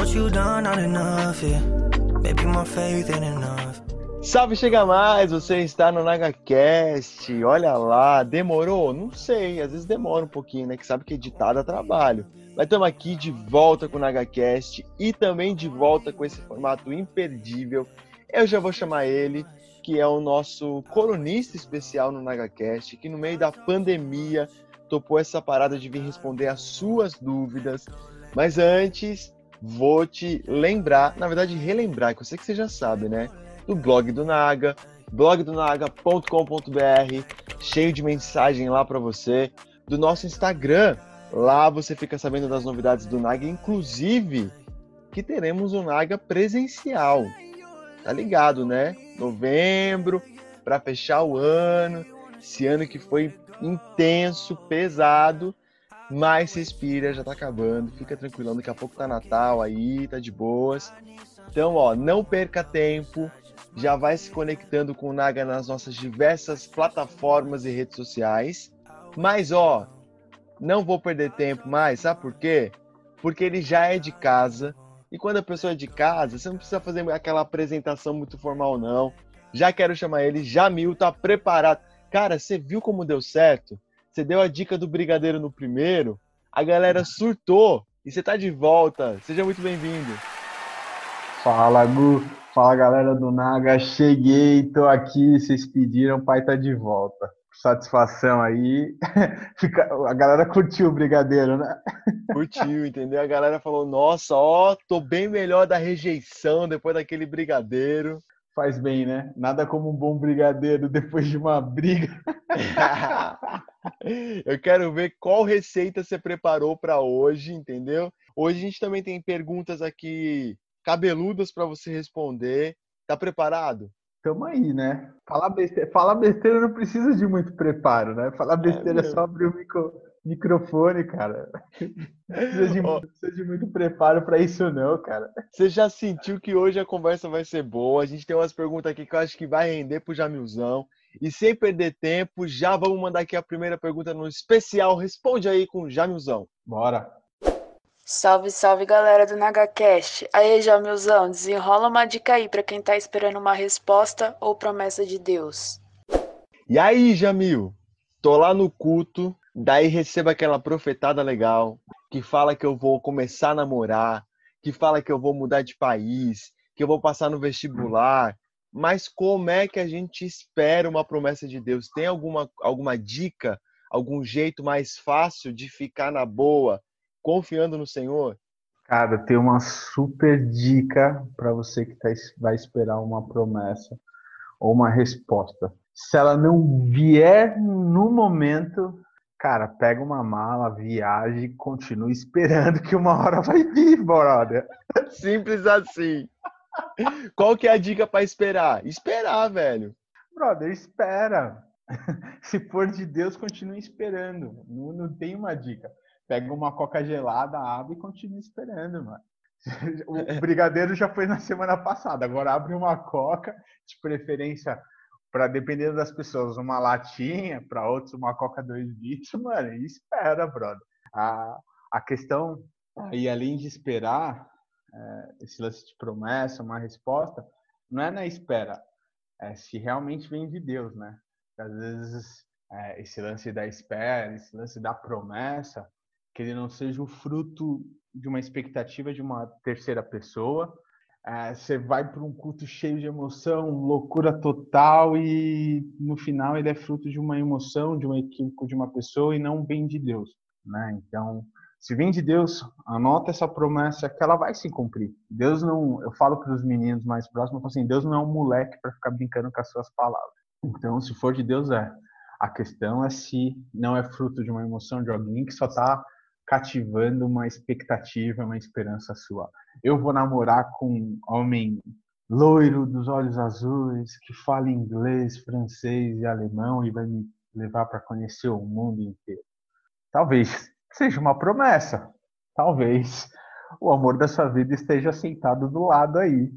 what you done not enough, yeah. Maybe my faith ain't enough. Salve, chega mais! Você está no NagaCast. Olha lá, demorou? Não sei, às vezes demora um pouquinho, né? Que sabe que editar dá trabalho. Mas estamos aqui de volta com o NagaCast e também de volta com esse formato imperdível. Eu já vou chamar ele, que é o nosso colunista especial no NagaCast, que no meio da pandemia topou essa parada de vir responder as suas dúvidas. Mas antes, vou te lembrar, na verdade, relembrar, que eu sei que você já sabe, né? Do blog do Naga, blogdonaga.com.br, cheio de mensagem lá para você. Do nosso Instagram, lá você fica sabendo das novidades do Naga, inclusive que teremos o Naga presencial. Tá ligado, né? Novembro, para fechar o ano. Esse ano que foi intenso, pesado, mas respira, já tá acabando. Fica tranquilão, daqui a pouco tá Natal aí, tá de boas. Então, ó, não perca tempo. Já vai se conectando com o Naga nas nossas diversas plataformas e redes sociais. Mas, ó, não vou perder tempo mais, sabe por quê? Porque ele já é de casa. E quando a pessoa é de casa, você não precisa fazer aquela apresentação muito formal, não. Já quero chamar ele. Jamil tá preparado. Cara, você viu como deu certo? Você deu a dica do brigadeiro no primeiro, a galera surtou e você tá de volta. Seja muito bem-vindo. Fala, Gu. Fala, galera do Naga. Cheguei, tô aqui. Vocês pediram, pai tá de volta. Satisfação aí. a galera curtiu o brigadeiro, né? Curtiu, entendeu? A galera falou: Nossa, ó, tô bem melhor da rejeição depois daquele brigadeiro faz bem, né? Nada como um bom brigadeiro depois de uma briga. Eu quero ver qual receita você preparou para hoje, entendeu? Hoje a gente também tem perguntas aqui cabeludas para você responder. Tá preparado? Tamo aí, né? Falar besteira, falar besteira não precisa de muito preparo, né? Falar é besteira é, é só abrir o micro, microfone, cara. Não precisa de, oh. precisa de muito preparo para isso, não, cara. Você já sentiu que hoje a conversa vai ser boa? A gente tem umas perguntas aqui que eu acho que vai render pro Jamilzão. E sem perder tempo, já vamos mandar aqui a primeira pergunta no especial. Responde aí com o Jamilzão. Bora. Salve, salve galera do NagaCast. Aí, Jamilzão, desenrola uma dica aí para quem tá esperando uma resposta ou promessa de Deus. E aí, Jamil? Tô lá no culto, Daí recebo aquela profetada legal que fala que eu vou começar a namorar, que fala que eu vou mudar de país, que eu vou passar no vestibular. Mas como é que a gente espera uma promessa de Deus? Tem alguma, alguma dica, algum jeito mais fácil de ficar na boa, confiando no Senhor? Cara, tem uma super dica para você que tá, vai esperar uma promessa ou uma resposta. Se ela não vier no momento, Cara, pega uma mala, viaje e continue esperando que uma hora vai vir, brother. Simples assim. Qual que é a dica para esperar? Esperar, velho. Brother, espera. Se for de Deus, continue esperando. Não, não tem uma dica. Pega uma coca gelada, abre e continue esperando, mano. O brigadeiro já foi na semana passada. Agora abre uma coca, de preferência para dependendo das pessoas, uma latinha, para outros uma Coca 2 litros, mano, e espera, brother. A, a questão aí, além de esperar é, esse lance de promessa, uma resposta, não é na espera, é se realmente vem de Deus, né? Às vezes é, esse lance da espera, esse lance da promessa, que ele não seja o fruto de uma expectativa de uma terceira pessoa, é, você vai para um culto cheio de emoção, loucura total, e no final ele é fruto de uma emoção, de um equívoco de uma pessoa e não vem de Deus. Né? Então, se vem de Deus, anota essa promessa que ela vai se cumprir. Deus não, eu falo para os meninos mais próximos, assim, Deus não é um moleque para ficar brincando com as suas palavras. Então, se for de Deus, é. A questão é se não é fruto de uma emoção de alguém que só está cativando uma expectativa, uma esperança sua. Eu vou namorar com um homem loiro, dos olhos azuis, que fala inglês, francês e alemão e vai me levar para conhecer o mundo inteiro. Talvez seja uma promessa. Talvez o amor da sua vida esteja sentado do lado aí,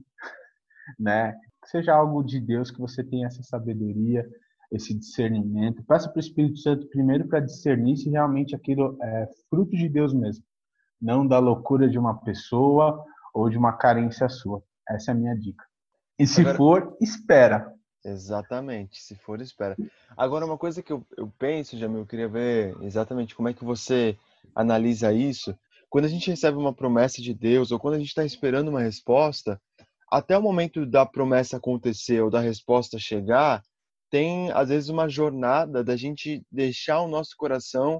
né? Seja algo de Deus que você tenha essa sabedoria, esse discernimento. Peça para o Espírito Santo primeiro para discernir se realmente aquilo é fruto de Deus mesmo, não da loucura de uma pessoa ou de uma carência sua. Essa é a minha dica. E se Agora- for, espera. Exatamente, se for, espera. Agora, uma coisa que eu, eu penso, Jamil, eu queria ver exatamente como é que você analisa isso. Quando a gente recebe uma promessa de Deus, ou quando a gente está esperando uma resposta, até o momento da promessa acontecer ou da resposta chegar, tem às vezes uma jornada da gente deixar o nosso coração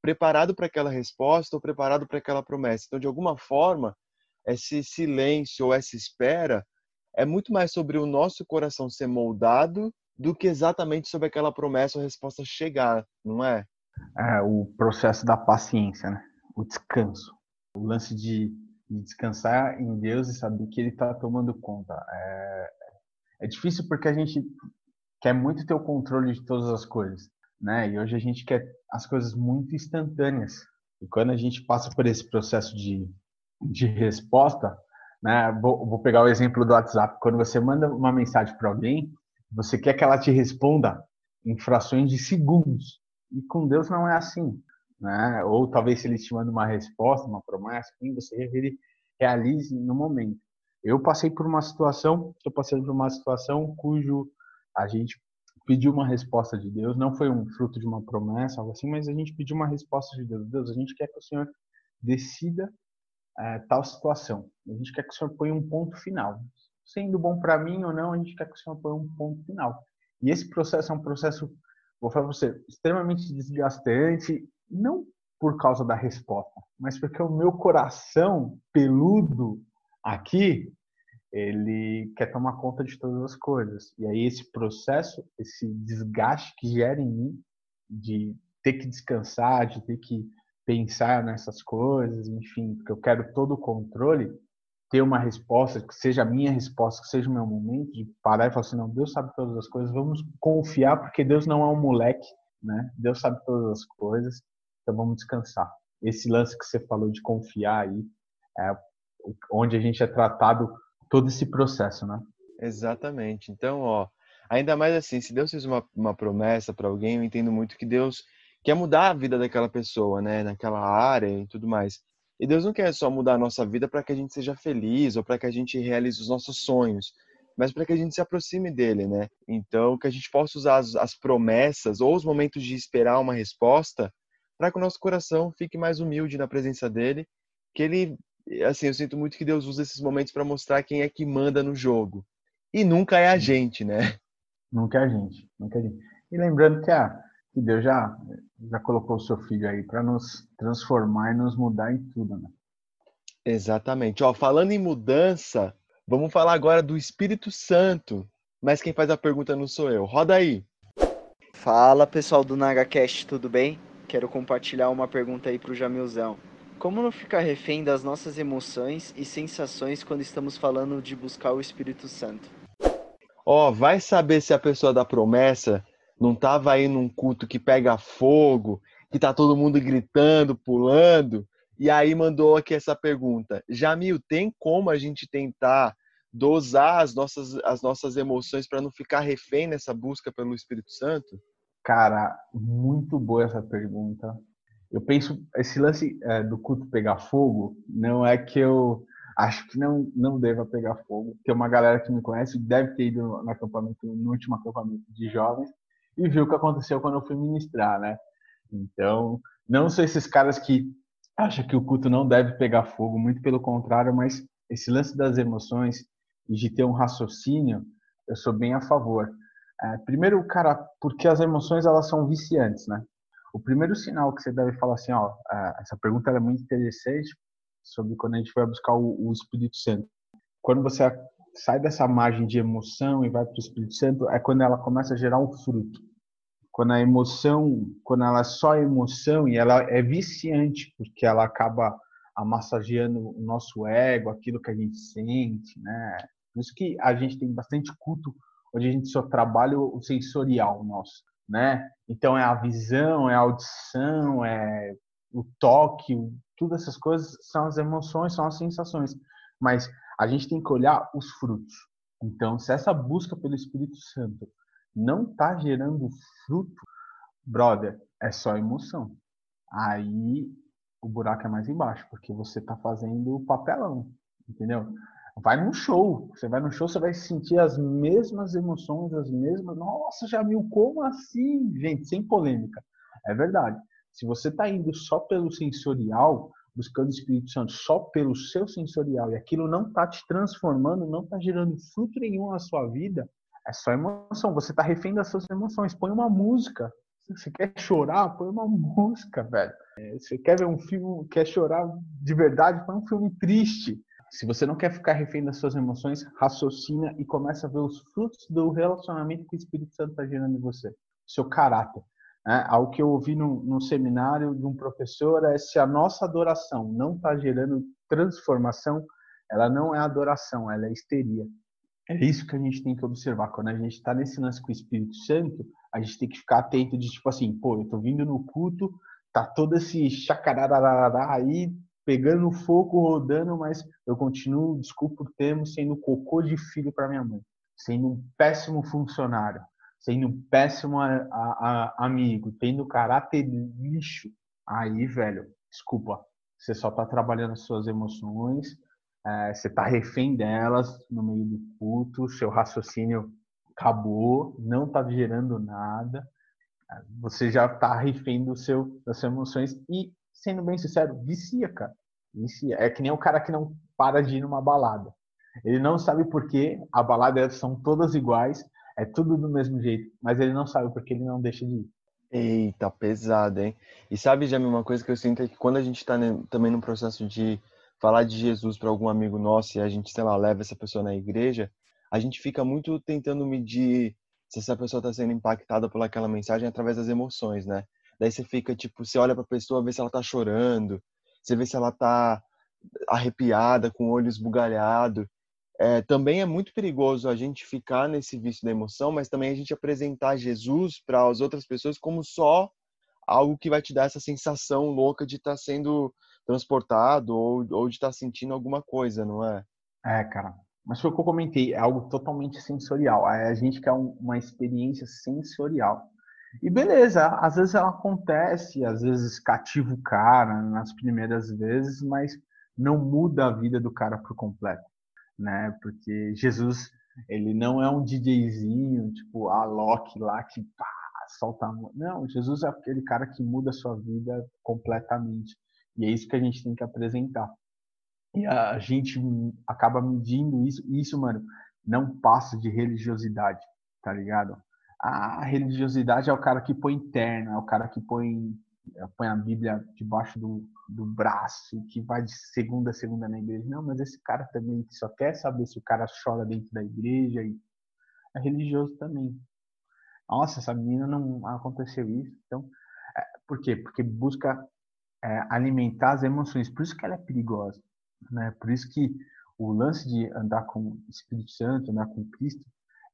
preparado para aquela resposta ou preparado para aquela promessa. Então, de alguma forma, esse silêncio ou essa espera é muito mais sobre o nosso coração ser moldado do que exatamente sobre aquela promessa ou resposta chegar, não é? É, o processo da paciência, né? O descanso. O lance de, de descansar em Deus e saber que Ele está tomando conta. É, é difícil porque a gente quer muito ter o controle de todas as coisas, né? E hoje a gente quer as coisas muito instantâneas. E quando a gente passa por esse processo de, de resposta, né? Vou, vou pegar o exemplo do WhatsApp. Quando você manda uma mensagem para alguém, você quer que ela te responda em frações de segundos. E com Deus não é assim, né? Ou talvez se ele te manda uma resposta, uma promessa, enfim, você ele realize no momento. Eu passei por uma situação, estou passando por uma situação cujo a gente pediu uma resposta de Deus, não foi um fruto de uma promessa, algo assim, mas a gente pediu uma resposta de Deus. Deus, a gente quer que o Senhor decida eh, tal situação. A gente quer que o Senhor ponha um ponto final. Sendo bom para mim ou não, a gente quer que o Senhor ponha um ponto final. E esse processo é um processo, vou falar para você, extremamente desgastante, não por causa da resposta, mas porque o meu coração peludo aqui, ele quer tomar conta de todas as coisas. E aí esse processo, esse desgaste que gera em mim de ter que descansar, de ter que pensar nessas coisas, enfim, porque eu quero todo o controle, ter uma resposta, que seja a minha resposta, que seja o meu momento de parar e falar assim, não, Deus sabe todas as coisas, vamos confiar, porque Deus não é um moleque, né? Deus sabe todas as coisas, então vamos descansar. Esse lance que você falou de confiar aí, é onde a gente é tratado todo esse processo, né? Exatamente. Então, ó, ainda mais assim, se Deus fez uma, uma promessa para alguém, eu entendo muito que Deus quer mudar a vida daquela pessoa, né, naquela área e tudo mais. E Deus não quer só mudar a nossa vida para que a gente seja feliz ou para que a gente realize os nossos sonhos, mas para que a gente se aproxime dele, né? Então, que a gente possa usar as, as promessas ou os momentos de esperar uma resposta para que o nosso coração fique mais humilde na presença dele, que ele, assim, eu sinto muito que Deus usa esses momentos para mostrar quem é que manda no jogo. E nunca é a gente, né? Nunca é a gente, nunca é a gente. E lembrando que, a, que Deus já, já colocou o seu filho aí para nos transformar e nos mudar em tudo, né? Exatamente. Ó, falando em mudança, vamos falar agora do Espírito Santo. Mas quem faz a pergunta não sou eu. Roda aí. Fala pessoal do NagaCast, tudo bem? Quero compartilhar uma pergunta aí pro Jamilzão. Como não ficar refém das nossas emoções e sensações quando estamos falando de buscar o Espírito Santo? Ó, vai saber se a pessoa da promessa não tava aí num culto que pega fogo, que tá todo mundo gritando, pulando, e aí mandou aqui essa pergunta. Jamil, tem como a gente tentar dosar as nossas, as nossas emoções para não ficar refém nessa busca pelo Espírito Santo? Cara, muito boa essa pergunta. Eu penso, esse lance é, do culto pegar fogo, não é que eu acho que não, não deva pegar fogo. Tem uma galera que me conhece, deve ter ido no acampamento, no último acampamento de jovens, e viu o que aconteceu quando eu fui ministrar, né? Então, não sou esses caras que acham que o culto não deve pegar fogo, muito pelo contrário, mas esse lance das emoções e de ter um raciocínio, eu sou bem a favor. É, primeiro, cara, porque as emoções elas são viciantes, né? O primeiro sinal que você deve falar assim, ó, essa pergunta é muito interessante sobre quando a gente vai buscar o, o Espírito Santo. Quando você sai dessa margem de emoção e vai para o Espírito Santo, é quando ela começa a gerar um fruto. Quando a emoção, quando ela é só emoção e ela é viciante, porque ela acaba massageando o nosso ego, aquilo que a gente sente, né? Por isso que a gente tem bastante culto onde a gente só trabalha o sensorial nosso, né? Então é a visão, é a audição, é o toque, todas essas coisas são as emoções, são as sensações. Mas a gente tem que olhar os frutos. Então, se essa busca pelo Espírito Santo não está gerando fruto, brother, é só emoção. Aí o buraco é mais embaixo, porque você está fazendo o papelão. entendeu? Vai num show, você vai no show, você vai sentir as mesmas emoções, as mesmas. Nossa, viu como assim? Gente, sem polêmica. É verdade. Se você está indo só pelo sensorial, buscando o Espírito Santo só pelo seu sensorial e aquilo não está te transformando, não está gerando fruto nenhum na sua vida, é só emoção. Você está refém das suas emoções. Põe uma música. Você quer chorar? Põe uma música, velho. É, você quer ver um filme, quer chorar de verdade? Põe um filme triste. Se você não quer ficar refém das suas emoções, raciocina e começa a ver os frutos do relacionamento que o Espírito Santo está gerando em você. Seu caráter. Né? Algo que eu ouvi no seminário de um professor é se a nossa adoração não está gerando transformação, ela não é adoração, ela é histeria. É isso que a gente tem que observar. Quando a gente está nesse lance com o Espírito Santo, a gente tem que ficar atento de tipo assim, pô, eu tô vindo no culto, tá todo esse chacarararará aí, pegando fogo, rodando, mas eu continuo, desculpa o termo, sendo cocô de filho para minha mãe, sendo um péssimo funcionário, sendo um péssimo a, a, a, amigo, tendo caráter lixo, aí, velho, desculpa, você só tá trabalhando as suas emoções, é, você tá refém delas no meio do culto, seu raciocínio acabou, não tá gerando nada, é, você já tá refém do seu, das suas emoções e, sendo bem sincero, vicia, cara. Vicia. É que nem o cara que não para de ir numa balada. Ele não sabe por que a balada são todas iguais, é tudo do mesmo jeito, mas ele não sabe porque ele não deixa de ir. Eita, pesado, hein? E sabe, Jamie, uma coisa que eu sinto é que quando a gente está também no processo de falar de Jesus para algum amigo nosso e a gente, sei lá, leva essa pessoa na igreja, a gente fica muito tentando medir se essa pessoa está sendo impactada por aquela mensagem através das emoções, né? Daí você fica, tipo, você olha para a pessoa, vê se ela está chorando, você vê se ela está arrepiada, com o olho esbugalhado é, também é muito perigoso a gente ficar nesse vício da emoção, mas também a gente apresentar Jesus para as outras pessoas como só algo que vai te dar essa sensação louca de estar tá sendo transportado ou, ou de estar tá sentindo alguma coisa, não é? É, cara. Mas foi o que eu comentei, é algo totalmente sensorial. A gente quer uma experiência sensorial. E beleza, às vezes ela acontece, às vezes cativa o cara nas primeiras vezes, mas não muda a vida do cara por completo né? Porque Jesus, ele não é um DJzinho, tipo a Loki lá que pá, solta. Não, Jesus é aquele cara que muda a sua vida completamente. E é isso que a gente tem que apresentar. E a gente acaba medindo isso. Isso, mano, não passa de religiosidade, tá ligado? A religiosidade é o cara que põe terno, é o cara que põe põe a Bíblia debaixo do, do braço, que vai de segunda a segunda na igreja. Não, mas esse cara também só quer saber se o cara chora dentro da igreja e é religioso também. Nossa, essa menina não aconteceu isso. Então, é, por quê? Porque busca é, alimentar as emoções. Por isso que ela é perigosa, né? Por isso que o lance de andar com o Espírito Santo, andar com Cristo,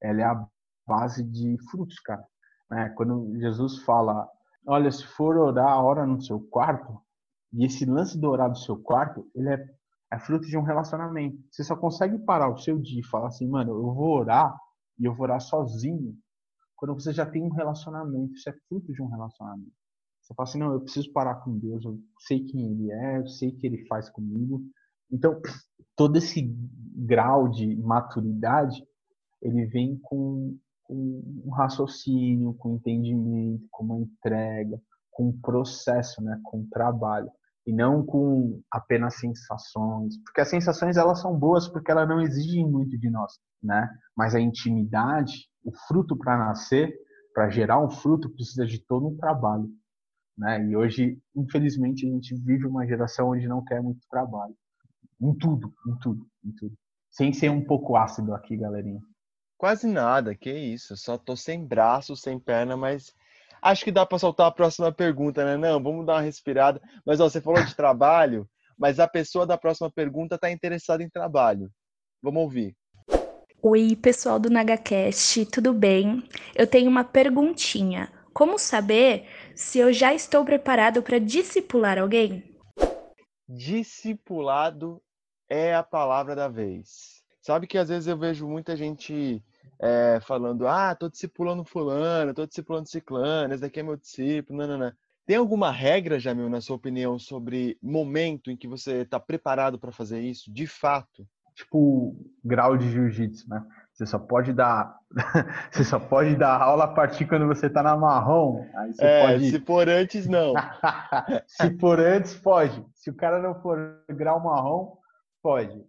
ela é a base de frutos, cara. Né? Quando Jesus fala Olha, se for orar a hora no seu quarto, e esse lance do orar do seu quarto, ele é, é fruto de um relacionamento. Você só consegue parar o seu dia e falar assim, mano, eu vou orar e eu vou orar sozinho, quando você já tem um relacionamento. Isso é fruto de um relacionamento. Você fala assim, não, eu preciso parar com Deus, eu sei quem Ele é, eu sei o que Ele faz comigo. Então, todo esse grau de maturidade, ele vem com com um raciocínio, com entendimento, com uma entrega, com um processo, né, com um trabalho e não com apenas sensações, porque as sensações elas são boas porque elas não exigem muito de nós, né? Mas a intimidade, o fruto para nascer, para gerar um fruto precisa de todo um trabalho, né? E hoje, infelizmente, a gente vive uma geração onde não quer muito trabalho, em tudo, em tudo, em tudo. Sem ser um pouco ácido aqui, galerinha. Quase nada, que isso. Só tô sem braço, sem perna, mas acho que dá para soltar a próxima pergunta, né? Não, vamos dar uma respirada. Mas ó, você falou de trabalho, mas a pessoa da próxima pergunta está interessada em trabalho. Vamos ouvir. Oi, pessoal do NagaCast, tudo bem? Eu tenho uma perguntinha. Como saber se eu já estou preparado para discipular alguém? Discipulado é a palavra da vez. Sabe que às vezes eu vejo muita gente é, falando, ah, tô discipulando fulano, tô discipulando ciclano, esse daqui é meu discípulo, não, não, não. Tem alguma regra, Jamil, na sua opinião, sobre momento em que você está preparado para fazer isso, de fato? Tipo, grau de jiu-jitsu, né? Você só pode dar, você só pode dar aula a partir quando você está na marrom. Aí você é, pode... se for antes, não. se for antes, pode. Se o cara não for grau marrom, pode.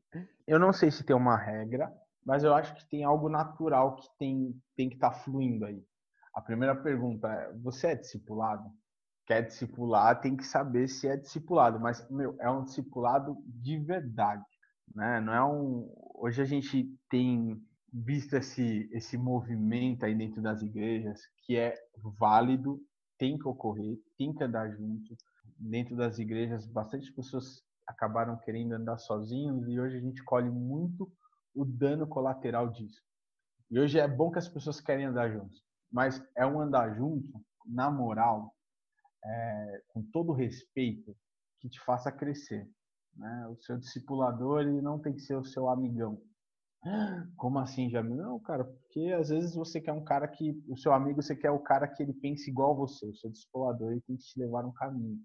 Eu não sei se tem uma regra, mas eu acho que tem algo natural que tem, tem que estar tá fluindo aí. A primeira pergunta é: você é discipulado? Quer discipular, tem que saber se é discipulado, mas meu, é um discipulado de verdade, né? Não é um. Hoje a gente tem visto esse esse movimento aí dentro das igrejas que é válido, tem que ocorrer, tem que andar junto. Dentro das igrejas, bastante pessoas acabaram querendo andar sozinhos e hoje a gente colhe muito o dano colateral disso. E hoje é bom que as pessoas querem andar juntos, mas é um andar junto, na moral, é, com todo respeito, que te faça crescer. Né? O seu discipulador ele não tem que ser o seu amigão. Como assim, Jamil? Não, cara, porque às vezes você quer um cara que. O seu amigo, você quer o cara que ele pense igual a você. O seu discipulador ele tem que te levar um caminho.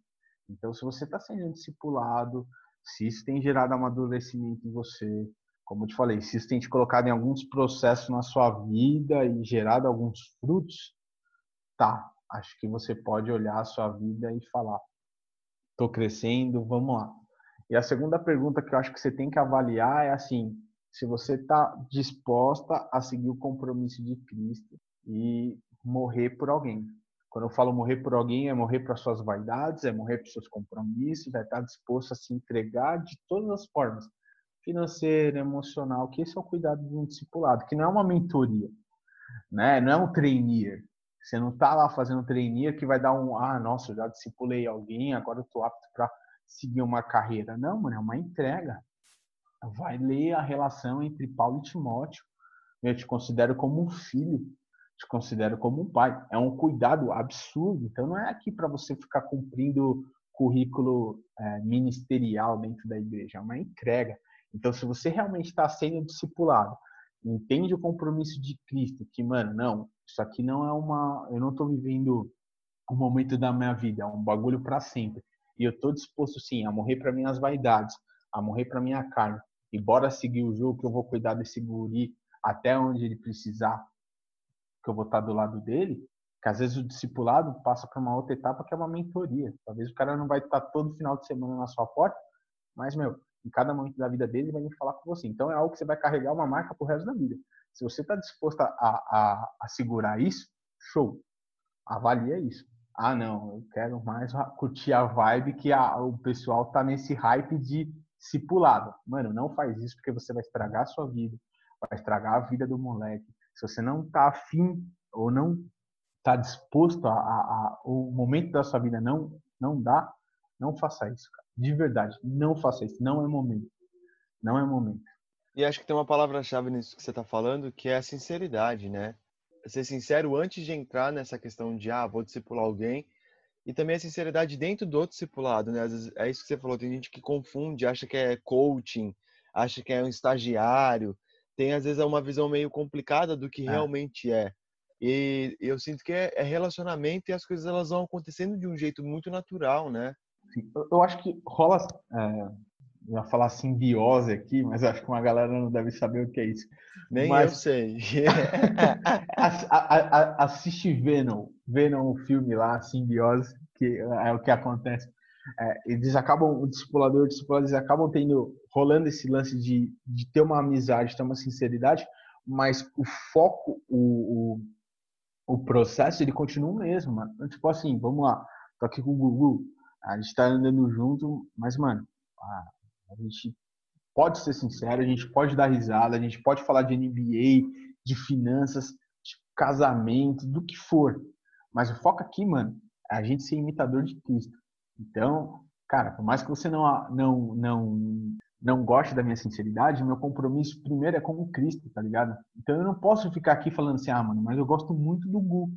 Então, se você está sendo discipulado, se isso tem gerado amadurecimento em você, como eu te falei, se isso tem te colocado em alguns processos na sua vida e gerado alguns frutos, tá, acho que você pode olhar a sua vida e falar: estou crescendo, vamos lá. E a segunda pergunta que eu acho que você tem que avaliar é assim: se você está disposta a seguir o compromisso de Cristo e morrer por alguém. Quando eu falo morrer por alguém, é morrer para suas vaidades, é morrer para seus compromissos, é estar disposto a se entregar de todas as formas, financeira, emocional, que esse é o cuidado de um discipulado, que não é uma mentoria, né? Não é um trainer. Você não está lá fazendo trainer que vai dar um, ah, nossa, eu já discipulei alguém, agora eu estou apto para seguir uma carreira. Não, mano, é uma entrega. Vai ler a relação entre Paulo e Timóteo. Eu te considero como um filho te considero como um pai. É um cuidado absurdo. Então, não é aqui para você ficar cumprindo currículo é, ministerial dentro da igreja, é uma entrega. Então, se você realmente está sendo discipulado, entende o compromisso de Cristo, que, mano, não, isso aqui não é uma. Eu não estou vivendo um momento da minha vida, é um bagulho para sempre. E eu estou disposto, sim, a morrer para minhas vaidades, a morrer para minha carne. E bora seguir o jogo que eu vou cuidar desse guri até onde ele precisar, que eu vou estar do lado dele, que às vezes o discipulado passa para uma outra etapa que é uma mentoria. Talvez o cara não vai estar todo final de semana na sua porta, mas, meu, em cada momento da vida dele, ele vai vir falar com você. Então é algo que você vai carregar uma marca pro resto da vida. Se você está disposto a, a, a, segurar isso, show. Avalia isso. Ah, não, eu quero mais curtir a vibe que a, o pessoal tá nesse hype de discipulado. Mano, não faz isso porque você vai estragar a sua vida, vai estragar a vida do moleque, se você não está afim ou não está disposto a, a, a, o momento da sua vida não não dá, não faça isso, cara. De verdade, não faça isso. Não é momento. Não é momento. E acho que tem uma palavra-chave nisso que você está falando, que é a sinceridade, né? Ser sincero antes de entrar nessa questão de, ah, vou discipular alguém. E também a sinceridade dentro do discipulado, né? Vezes, é isso que você falou, tem gente que confunde, acha que é coaching, acha que é um estagiário, tem às vezes uma visão meio complicada do que é. realmente é. E eu sinto que é, é, relacionamento e as coisas elas vão acontecendo de um jeito muito natural, né? Eu acho que rola, é, eu ia falar simbiose aqui, mas acho que uma galera não deve saber o que é isso. Nem mas, eu sei. assiste Venom, Venom, o filme lá, simbiose, que é o que acontece é, eles acabam, o discipulador e o eles acabam tendo, rolando esse lance de, de ter uma amizade, ter uma sinceridade, mas o foco, o, o, o processo, ele continua o mesmo, mano. Então, tipo assim, vamos lá, tô aqui com o Gugu, a gente tá andando junto, mas, mano, a, a gente pode ser sincero, a gente pode dar risada, a gente pode falar de NBA, de finanças, de casamento, do que for. Mas o foco aqui, mano, é a gente ser imitador de Cristo. Então, cara, por mais que você não, não, não, não goste da minha sinceridade, meu compromisso primeiro é com o Cristo, tá ligado? Então eu não posso ficar aqui falando assim, ah, mano, mas eu gosto muito do Gu.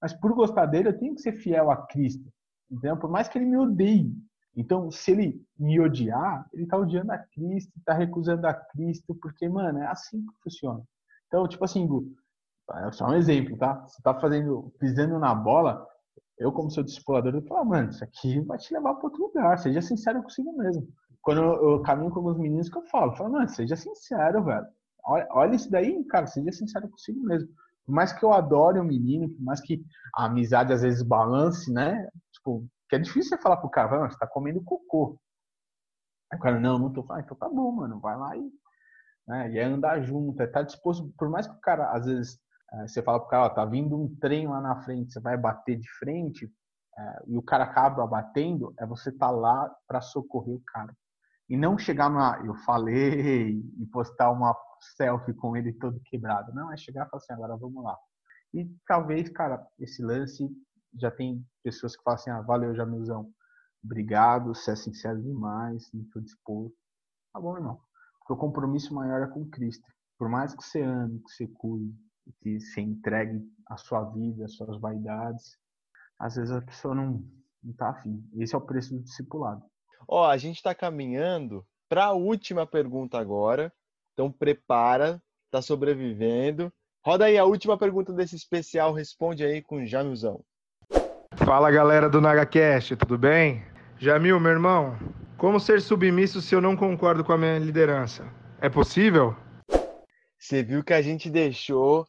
Mas por gostar dele, eu tenho que ser fiel a Cristo. Então, por mais que ele me odeie. Então, se ele me odiar, ele tá odiando a Cristo, tá recusando a Cristo, porque, mano, é assim que funciona. Então, tipo assim, Gu, é só um exemplo, tá? Você tá fazendo, pisando na bola, Eu, como seu discipulador, eu falo, mano, isso aqui vai te levar para outro lugar. Seja sincero consigo mesmo. Quando eu, eu caminho com alguns meninos que eu falo, eu falo, mano, seja sincero, velho. Olha, olha isso daí, cara, seja sincero consigo mesmo. Por mais que eu adore o um menino, por mais que a amizade às vezes balance, né? Tipo, que é difícil você falar pro cara, mano, você tá comendo cocô. Aí o cara, não, não tô falando, ah, então tá bom, mano, vai lá e, né, e é andar junto, é estar tá disposto, por mais que o cara, às vezes, é, você fala pro cara, ó, tá vindo um trem lá na frente, você vai bater de frente, é, e o cara acaba batendo, é você tá lá para socorrer o cara. E não chegar na, eu falei, e postar uma selfie com ele todo quebrado. Não, é chegar e falar assim, agora vamos lá. E talvez, cara, esse lance já tem pessoas que falam assim, ah, valeu, Jamilzão, obrigado, você é sincero demais, não estou disposto. Tá bom, irmão. Porque o compromisso maior é com Cristo. Por mais que você ame, que você cuide, que você entregue a sua vida, as suas vaidades, às vezes a pessoa não, não tá afim. Esse é o preço do discipulado. Ó, a gente está caminhando para a última pergunta agora. Então prepara, tá sobrevivendo. Roda aí a última pergunta desse especial, responde aí com Jamilzão. Fala galera do NagaCast, tudo bem? Jamil, meu irmão, como ser submisso se eu não concordo com a minha liderança? É possível? Você viu que a gente deixou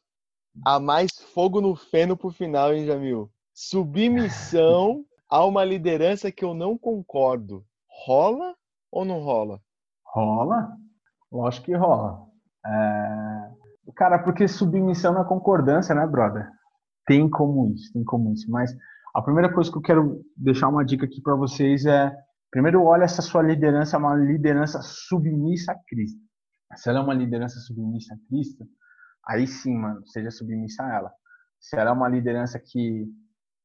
a mais fogo no feno pro final, hein, Jamil? Submissão a uma liderança que eu não concordo. Rola ou não rola? Rola. Lógico que rola. É... Cara, porque submissão na concordância, né, brother? Tem como isso, tem como isso. Mas a primeira coisa que eu quero deixar uma dica aqui para vocês é: primeiro, olha se a sua liderança é uma liderança submissa a Cristo. Se ela é uma liderança submissa a Cristo, aí sim, mano, seja submissa a ela. Se ela é uma liderança que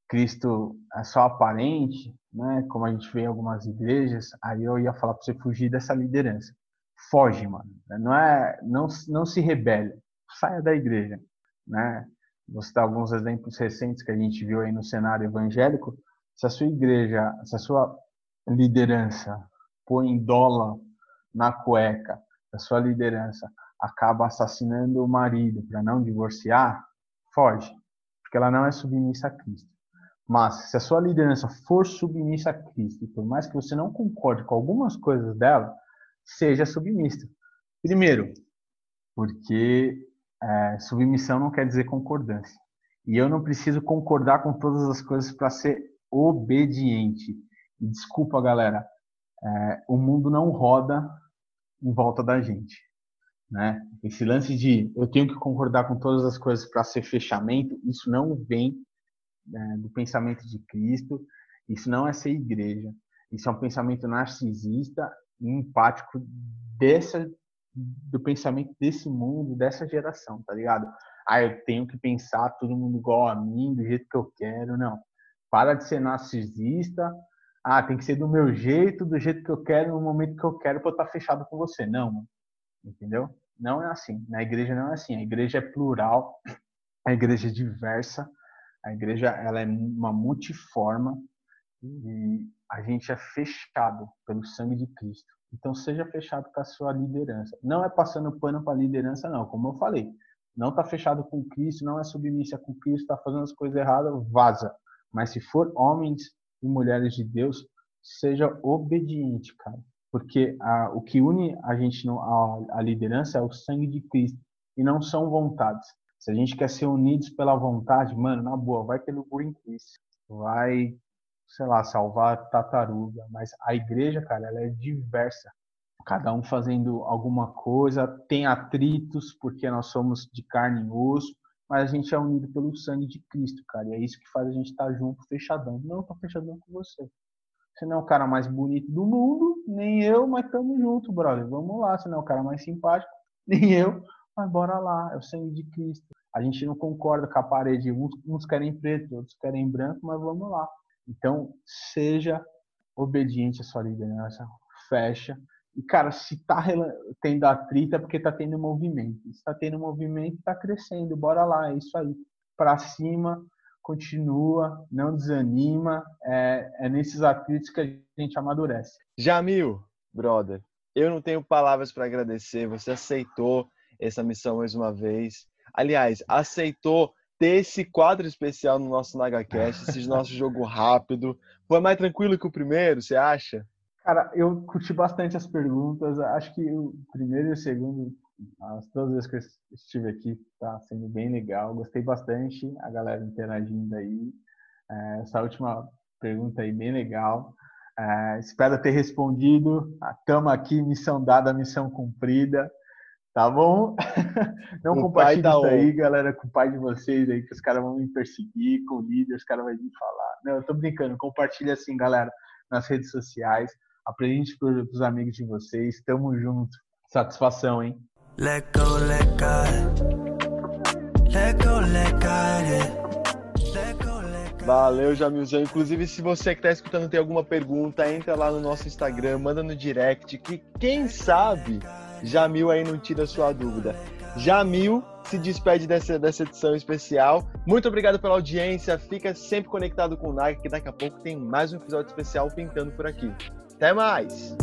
Cristo é só aparente, né, como a gente vê em algumas igrejas, aí eu ia falar para você fugir dessa liderança foge, mano. Não é, não, não se rebele, saia da igreja, né? Vou citar alguns exemplos recentes que a gente viu aí no cenário evangélico. Se a sua igreja, se a sua liderança põe dólar na cueca, se a sua liderança acaba assassinando o marido para não divorciar, foge, porque ela não é submissa a Cristo. Mas se a sua liderança for submissa a Cristo, por mais que você não concorde com algumas coisas dela, seja submissa. Primeiro, porque é, submissão não quer dizer concordância. E eu não preciso concordar com todas as coisas para ser obediente. E desculpa, galera, é, o mundo não roda em volta da gente. Né? Esse lance de eu tenho que concordar com todas as coisas para ser fechamento, isso não vem é, do pensamento de Cristo, isso não é ser igreja, isso é um pensamento narcisista empático dessa do pensamento desse mundo, dessa geração, tá ligado? Ah, eu tenho que pensar todo mundo igual a mim, do jeito que eu quero, não. Para de ser narcisista. Ah, tem que ser do meu jeito, do jeito que eu quero, no momento que eu quero, para eu estar fechado com você. Não, entendeu? Não é assim. Na igreja não é assim. A igreja é plural, a igreja é diversa, a igreja ela é uma multiforma e a gente é fechado pelo sangue de Cristo. Então seja fechado com a sua liderança. Não é passando pano para a liderança, não. Como eu falei, não está fechado com Cristo, não é submissa com Cristo, está fazendo as coisas erradas, vaza. Mas se for homens e mulheres de Deus, seja obediente, cara. Porque a, o que une a gente a liderança é o sangue de Cristo e não são vontades. Se a gente quer ser unidos pela vontade, mano, na boa, vai pelo Green Peace, vai sei lá, salvar tartaruga, mas a igreja, cara, ela é diversa. Cada um fazendo alguma coisa, tem atritos, porque nós somos de carne e osso, mas a gente é unido pelo sangue de Cristo, cara. E é isso que faz a gente estar tá junto, fechadão. Não, tô fechadão com você. Você não é o cara mais bonito do mundo, nem eu, mas tamo junto, brother. Vamos lá. Você não é o cara mais simpático, nem eu, mas bora lá. É o sangue de Cristo. A gente não concorda com a parede. Uns, uns querem preto, outros querem branco, mas vamos lá. Então, seja obediente à sua liderança, fecha. E, cara, se tá tendo atrito é porque tá tendo movimento. Se tá tendo movimento, tá crescendo. Bora lá, é isso aí. Para cima, continua, não desanima. É, é nesses atritos que a gente amadurece. Jamil, brother, eu não tenho palavras para agradecer. Você aceitou essa missão mais uma vez. Aliás, aceitou ter esse quadro especial no nosso NagaCast, esse nosso jogo rápido. Foi mais tranquilo que o primeiro, você acha? Cara, eu curti bastante as perguntas. Acho que o primeiro e o segundo, as duas vezes que eu estive aqui, tá sendo bem legal. Gostei bastante, a galera interagindo aí. É, essa última pergunta aí, bem legal. É, espero ter respondido. Estamos aqui, missão dada, missão cumprida. Tá bom? Não compartilhe isso aí, galera, com o pai de vocês aí, que os caras vão me perseguir, com o líder, os caras vão me falar. Não, eu tô brincando. Compartilha assim, galera, nas redes sociais. Apresente para os amigos de vocês. Tamo junto. Satisfação, hein? Let go, let go. Let go, let go. Valeu, Jamilzão. Inclusive, se você que está escutando tem alguma pergunta, entra lá no nosso Instagram, manda no direct, que quem sabe Jamil aí não tira sua dúvida. Jamil se despede dessa, dessa edição especial. Muito obrigado pela audiência. Fica sempre conectado com o Nike, que daqui a pouco tem mais um episódio especial pintando por aqui. Até mais!